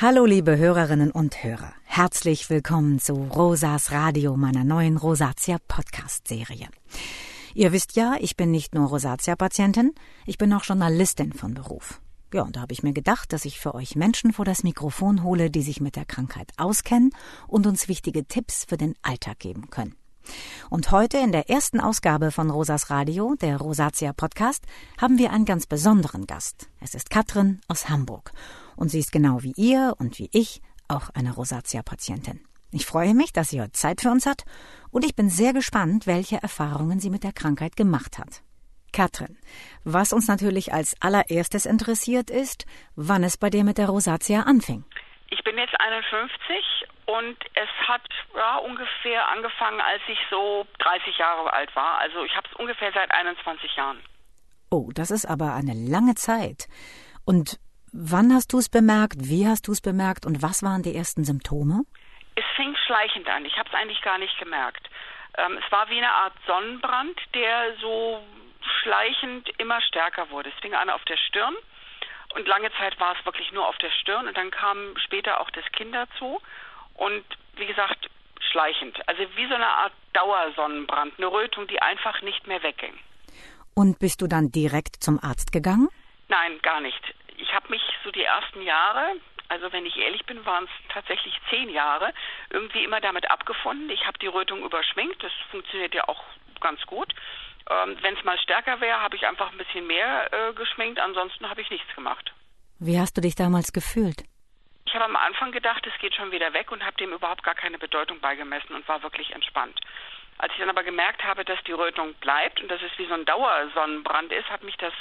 Hallo liebe Hörerinnen und Hörer, herzlich willkommen zu Rosas Radio, meiner neuen Rosatia Podcast Serie. Ihr wisst ja, ich bin nicht nur Rosatia-Patientin, ich bin auch Journalistin von Beruf. Ja, und da habe ich mir gedacht, dass ich für euch Menschen vor das Mikrofon hole, die sich mit der Krankheit auskennen und uns wichtige Tipps für den Alltag geben können. Und heute in der ersten Ausgabe von Rosas Radio, der Rosatia Podcast, haben wir einen ganz besonderen Gast. Es ist Katrin aus Hamburg. Und sie ist genau wie ihr und wie ich auch eine Rosatia-Patientin. Ich freue mich, dass sie heute Zeit für uns hat und ich bin sehr gespannt, welche Erfahrungen sie mit der Krankheit gemacht hat. Katrin, was uns natürlich als allererstes interessiert ist, wann es bei dir mit der Rosatia anfing. Ich bin jetzt 51 und es hat ja, ungefähr angefangen, als ich so 30 Jahre alt war. Also ich habe es ungefähr seit 21 Jahren. Oh, das ist aber eine lange Zeit. Und wann hast du es bemerkt? Wie hast du es bemerkt? Und was waren die ersten Symptome? Es fing schleichend an. Ich habe es eigentlich gar nicht gemerkt. Ähm, es war wie eine Art Sonnenbrand, der so schleichend immer stärker wurde. Es fing an auf der Stirn und lange Zeit war es wirklich nur auf der Stirn und dann kam später auch das Kinn dazu und wie gesagt schleichend. Also wie so eine Art Dauersonnenbrand, eine Rötung, die einfach nicht mehr wegging. Und bist du dann direkt zum Arzt gegangen? Nein, gar nicht. Ich habe mich so die ersten Jahre, also wenn ich ehrlich bin, waren es tatsächlich zehn Jahre, irgendwie immer damit abgefunden. Ich habe die Rötung überschminkt, das funktioniert ja auch ganz gut. Ähm, wenn es mal stärker wäre, habe ich einfach ein bisschen mehr äh, geschminkt, ansonsten habe ich nichts gemacht. Wie hast du dich damals gefühlt? Ich habe am Anfang gedacht, es geht schon wieder weg und habe dem überhaupt gar keine Bedeutung beigemessen und war wirklich entspannt. Als ich dann aber gemerkt habe, dass die Rötung bleibt und dass es wie so ein Dauersonnenbrand ist, hat mich das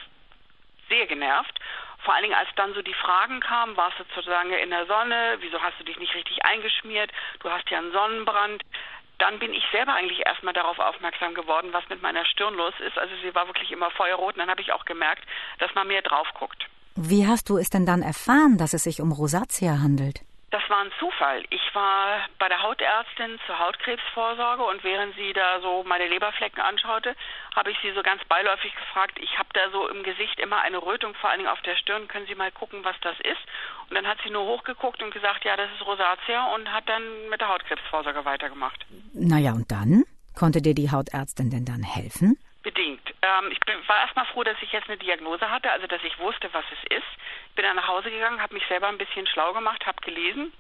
sehr genervt. Vor allen Dingen, als dann so die Fragen kamen, warst du zu lange in der Sonne, wieso hast du dich nicht richtig eingeschmiert, du hast ja einen Sonnenbrand. Dann bin ich selber eigentlich erstmal darauf aufmerksam geworden, was mit meiner Stirn los ist. Also sie war wirklich immer feuerrot und dann habe ich auch gemerkt, dass man mehr drauf guckt. Wie hast du es denn dann erfahren, dass es sich um Rosatia handelt? Das war ein Zufall. Ich war bei der Hautärztin zur Hautkrebsvorsorge und während sie da so meine Leberflecken anschaute, habe ich sie so ganz beiläufig gefragt, ich habe da so im Gesicht immer eine Rötung, vor allen Dingen auf der Stirn, können Sie mal gucken, was das ist? Und dann hat sie nur hochgeguckt und gesagt, ja, das ist Rosatia und hat dann mit der Hautkrebsvorsorge weitergemacht. Naja, und dann? Konnte dir die Hautärztin denn dann helfen? Bedingt. Ähm, ich bin, war erstmal froh, dass ich jetzt eine Diagnose hatte, also dass ich wusste, was es ist. Bin dann nach Hause gegangen, habe mich selber ein bisschen schlau gemacht, habe gelesen,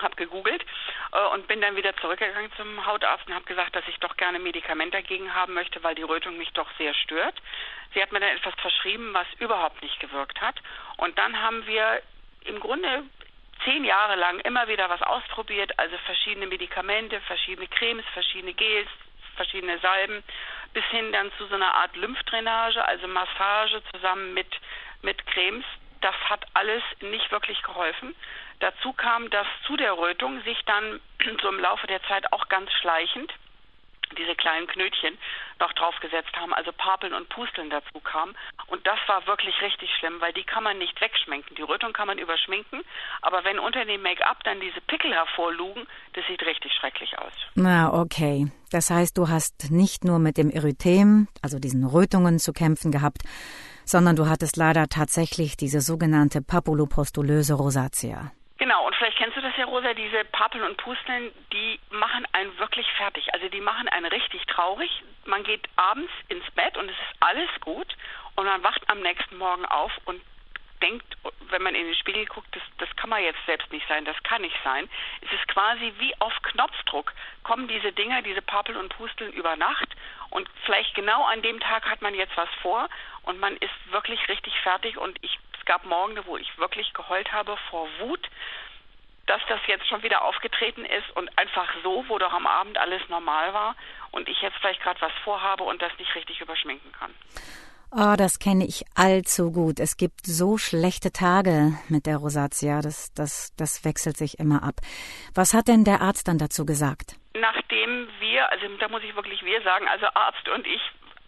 habe gegoogelt äh, und bin dann wieder zurückgegangen zum Hautarzt und habe gesagt, dass ich doch gerne Medikament dagegen haben möchte, weil die Rötung mich doch sehr stört. Sie hat mir dann etwas verschrieben, was überhaupt nicht gewirkt hat. Und dann haben wir im Grunde zehn Jahre lang immer wieder was ausprobiert, also verschiedene Medikamente, verschiedene Cremes, verschiedene Gels, verschiedene Salben, bis hin dann zu so einer Art Lymphdrainage, also Massage zusammen mit, mit Cremes. Das hat alles nicht wirklich geholfen. Dazu kam, dass zu der Rötung sich dann so im Laufe der Zeit auch ganz schleichend diese kleinen Knötchen noch draufgesetzt haben, also Papeln und Pusteln dazu kamen. Und das war wirklich richtig schlimm, weil die kann man nicht wegschminken. Die Rötung kann man überschminken, aber wenn unter dem Make-up dann diese Pickel hervorlugen, das sieht richtig schrecklich aus. Na, okay. Das heißt, du hast nicht nur mit dem Erythem, also diesen Rötungen zu kämpfen gehabt, sondern du hattest leider tatsächlich diese sogenannte papulopostulöse Rosatia. Genau, und vielleicht kennst du das ja, Rosa, diese Papeln und Pusteln, die machen einen wirklich fertig. Also die machen einen richtig traurig. Man geht abends ins Bett und es ist alles gut und man wacht am nächsten Morgen auf und denkt, wenn man in den Spiegel guckt, das, das kann man jetzt selbst nicht sein, das kann nicht sein. Es ist quasi wie auf Knopfdruck kommen diese Dinger, diese Papeln und Pusteln über Nacht und vielleicht genau an dem Tag hat man jetzt was vor und man ist wirklich richtig fertig und ich es gab Morgen, wo ich wirklich geheult habe vor Wut, dass das jetzt schon wieder aufgetreten ist und einfach so, wo doch am Abend alles normal war und ich jetzt vielleicht gerade was vorhabe und das nicht richtig überschminken kann. Oh, das kenne ich allzu gut. Es gibt so schlechte Tage mit der Rosatia. Das, das, das wechselt sich immer ab. Was hat denn der Arzt dann dazu gesagt? Nachdem wir, also da muss ich wirklich wir sagen, also Arzt und ich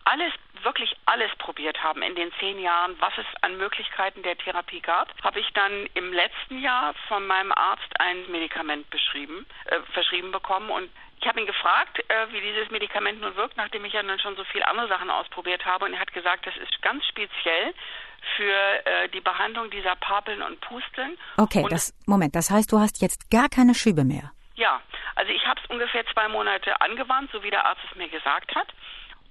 alles wirklich alles probiert haben in den zehn Jahren, was es an Möglichkeiten der Therapie gab, habe ich dann im letzten Jahr von meinem Arzt ein Medikament beschrieben, äh, verschrieben bekommen und ich habe ihn gefragt, äh, wie dieses Medikament nun wirkt, nachdem ich ja dann schon so viele andere Sachen ausprobiert habe. Und er hat gesagt, das ist ganz speziell für äh, die Behandlung dieser Papeln und Pusteln. Okay, und das Moment, das heißt, du hast jetzt gar keine Schübe mehr. Ja, also ich habe es ungefähr zwei Monate angewandt, so wie der Arzt es mir gesagt hat.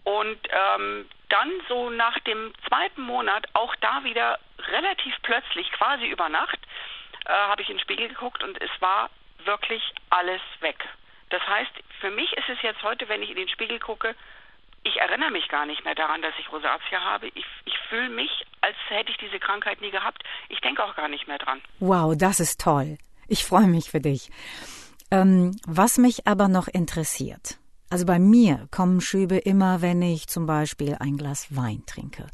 Und ähm, dann so nach dem zweiten Monat, auch da wieder relativ plötzlich, quasi über Nacht, äh, habe ich in den Spiegel geguckt und es war wirklich alles weg. Das heißt, für mich ist es jetzt heute, wenn ich in den Spiegel gucke, ich erinnere mich gar nicht mehr daran, dass ich Rosatia habe. Ich, ich fühle mich, als hätte ich diese Krankheit nie gehabt. Ich denke auch gar nicht mehr dran. Wow, das ist toll. Ich freue mich für dich. Ähm, was mich aber noch interessiert, also bei mir kommen Schübe immer, wenn ich zum Beispiel ein Glas Wein trinke.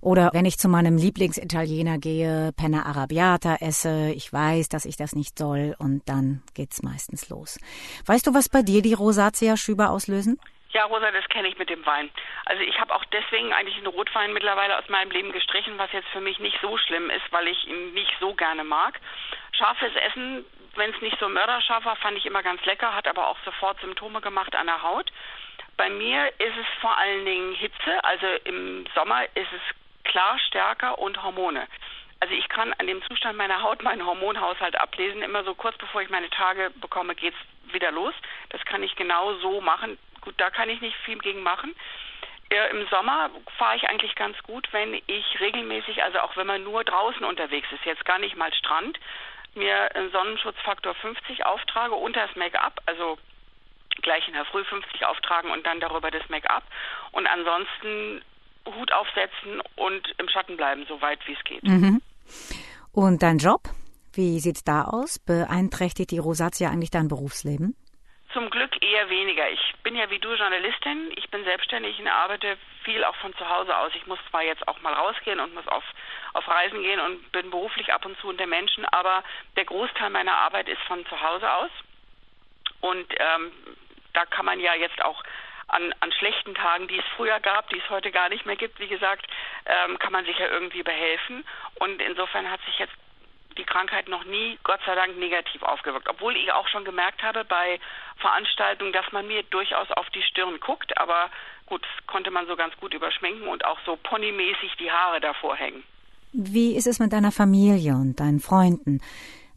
Oder wenn ich zu meinem Lieblingsitaliener gehe, Penna Arabiata esse, ich weiß, dass ich das nicht soll und dann geht's meistens los. Weißt du, was bei dir die Rosatia-Schübe auslösen? Ja, Rosa, das kenne ich mit dem Wein. Also ich habe auch deswegen eigentlich den Rotwein mittlerweile aus meinem Leben gestrichen, was jetzt für mich nicht so schlimm ist, weil ich ihn nicht so gerne mag. Scharfes Essen wenn es nicht so mörderscharf war, fand ich immer ganz lecker, hat aber auch sofort Symptome gemacht an der Haut. Bei mir ist es vor allen Dingen Hitze, also im Sommer ist es klar stärker und Hormone. Also ich kann an dem Zustand meiner Haut meinen Hormonhaushalt ablesen. Immer so kurz bevor ich meine Tage bekomme, geht es wieder los. Das kann ich genau so machen. Gut, da kann ich nicht viel gegen machen. Im Sommer fahre ich eigentlich ganz gut, wenn ich regelmäßig, also auch wenn man nur draußen unterwegs ist, jetzt gar nicht mal Strand, mir einen Sonnenschutzfaktor 50 auftrage unter das Make-up, also gleich in der Früh 50 auftragen und dann darüber das Make-up und ansonsten Hut aufsetzen und im Schatten bleiben, so weit wie es geht. Mhm. Und dein Job? Wie sieht's da aus? Beeinträchtigt die Rosatia eigentlich dein Berufsleben? Zum Glück eher weniger. Ich bin ja wie du Journalistin. Ich bin selbstständig und arbeite viel auch von zu Hause aus. Ich muss zwar jetzt auch mal rausgehen und muss auf, auf Reisen gehen und bin beruflich ab und zu unter Menschen, aber der Großteil meiner Arbeit ist von zu Hause aus. Und ähm, da kann man ja jetzt auch an, an schlechten Tagen, die es früher gab, die es heute gar nicht mehr gibt, wie gesagt, ähm, kann man sich ja irgendwie behelfen. Und insofern hat sich jetzt die Krankheit noch nie, Gott sei Dank, negativ aufgewirkt. Obwohl ich auch schon gemerkt habe bei Veranstaltungen, dass man mir durchaus auf die Stirn guckt. Aber gut, das konnte man so ganz gut überschminken und auch so ponymäßig die Haare davor hängen. Wie ist es mit deiner Familie und deinen Freunden?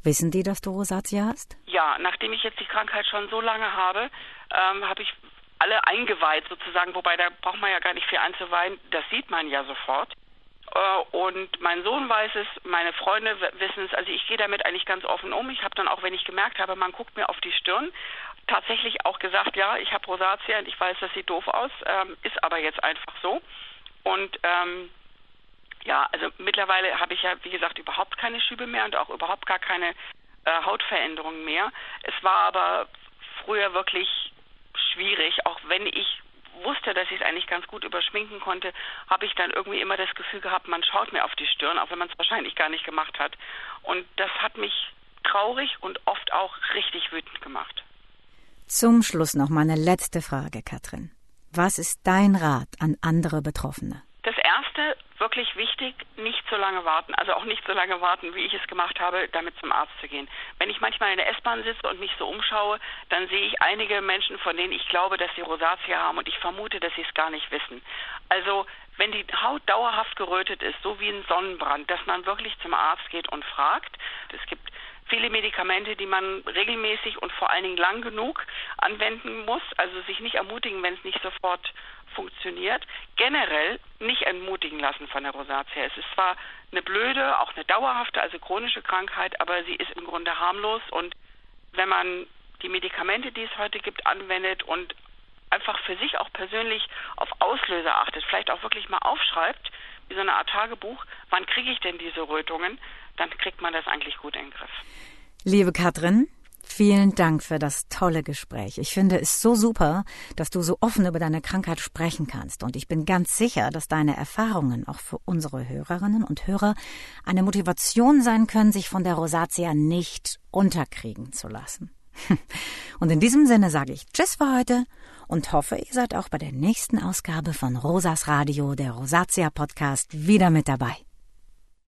Wissen die, dass du Rosatia hast? Ja, nachdem ich jetzt die Krankheit schon so lange habe, ähm, habe ich alle eingeweiht sozusagen, wobei da braucht man ja gar nicht viel einzuweihen, das sieht man ja sofort. Äh, und mein Sohn weiß es, meine Freunde wissen es. Also ich gehe damit eigentlich ganz offen um. Ich habe dann auch, wenn ich gemerkt habe, man guckt mir auf die Stirn, tatsächlich auch gesagt, ja, ich habe Rosatia und ich weiß, das sieht doof aus, ähm, ist aber jetzt einfach so. Und ähm, ja, also mittlerweile habe ich ja, wie gesagt, überhaupt keine Schübe mehr und auch überhaupt gar keine äh, Hautveränderungen mehr. Es war aber früher wirklich schwierig, auch wenn ich wusste, dass ich es eigentlich ganz gut überschminken konnte, habe ich dann irgendwie immer das Gefühl gehabt, man schaut mir auf die Stirn, auch wenn man es wahrscheinlich gar nicht gemacht hat. Und das hat mich traurig und oft auch richtig wütend gemacht. Zum Schluss noch meine letzte Frage, Katrin. Was ist dein Rat an andere Betroffene? Das erste, wirklich wichtig, nicht so lange warten, also auch nicht so lange warten, wie ich es gemacht habe, damit zum Arzt zu gehen. Wenn ich manchmal in der S-Bahn sitze und mich so umschaue, dann sehe ich einige Menschen, von denen ich glaube, dass sie Rosatia haben und ich vermute, dass sie es gar nicht wissen. Also wenn die Haut dauerhaft gerötet ist, so wie ein Sonnenbrand, dass man wirklich zum Arzt geht und fragt. Es gibt viele Medikamente, die man regelmäßig und vor allen Dingen lang genug anwenden muss, also sich nicht ermutigen, wenn es nicht sofort funktioniert. Generell nicht entmutigen lassen von der Rosatia. Es ist zwar eine blöde, auch eine dauerhafte, also chronische Krankheit, aber sie ist im Grunde harmlos und wenn man die Medikamente, die es heute gibt, anwendet und einfach für sich auch persönlich auf Auslöser achtet, vielleicht auch wirklich mal aufschreibt, wie so eine Art Tagebuch, wann kriege ich denn diese Rötungen, dann kriegt man das eigentlich gut in den Griff. Liebe Katrin, Vielen Dank für das tolle Gespräch. Ich finde es so super, dass du so offen über deine Krankheit sprechen kannst. Und ich bin ganz sicher, dass deine Erfahrungen auch für unsere Hörerinnen und Hörer eine Motivation sein können, sich von der Rosatia nicht unterkriegen zu lassen. Und in diesem Sinne sage ich Tschüss für heute und hoffe, ihr seid auch bei der nächsten Ausgabe von Rosas Radio, der Rosatia Podcast, wieder mit dabei.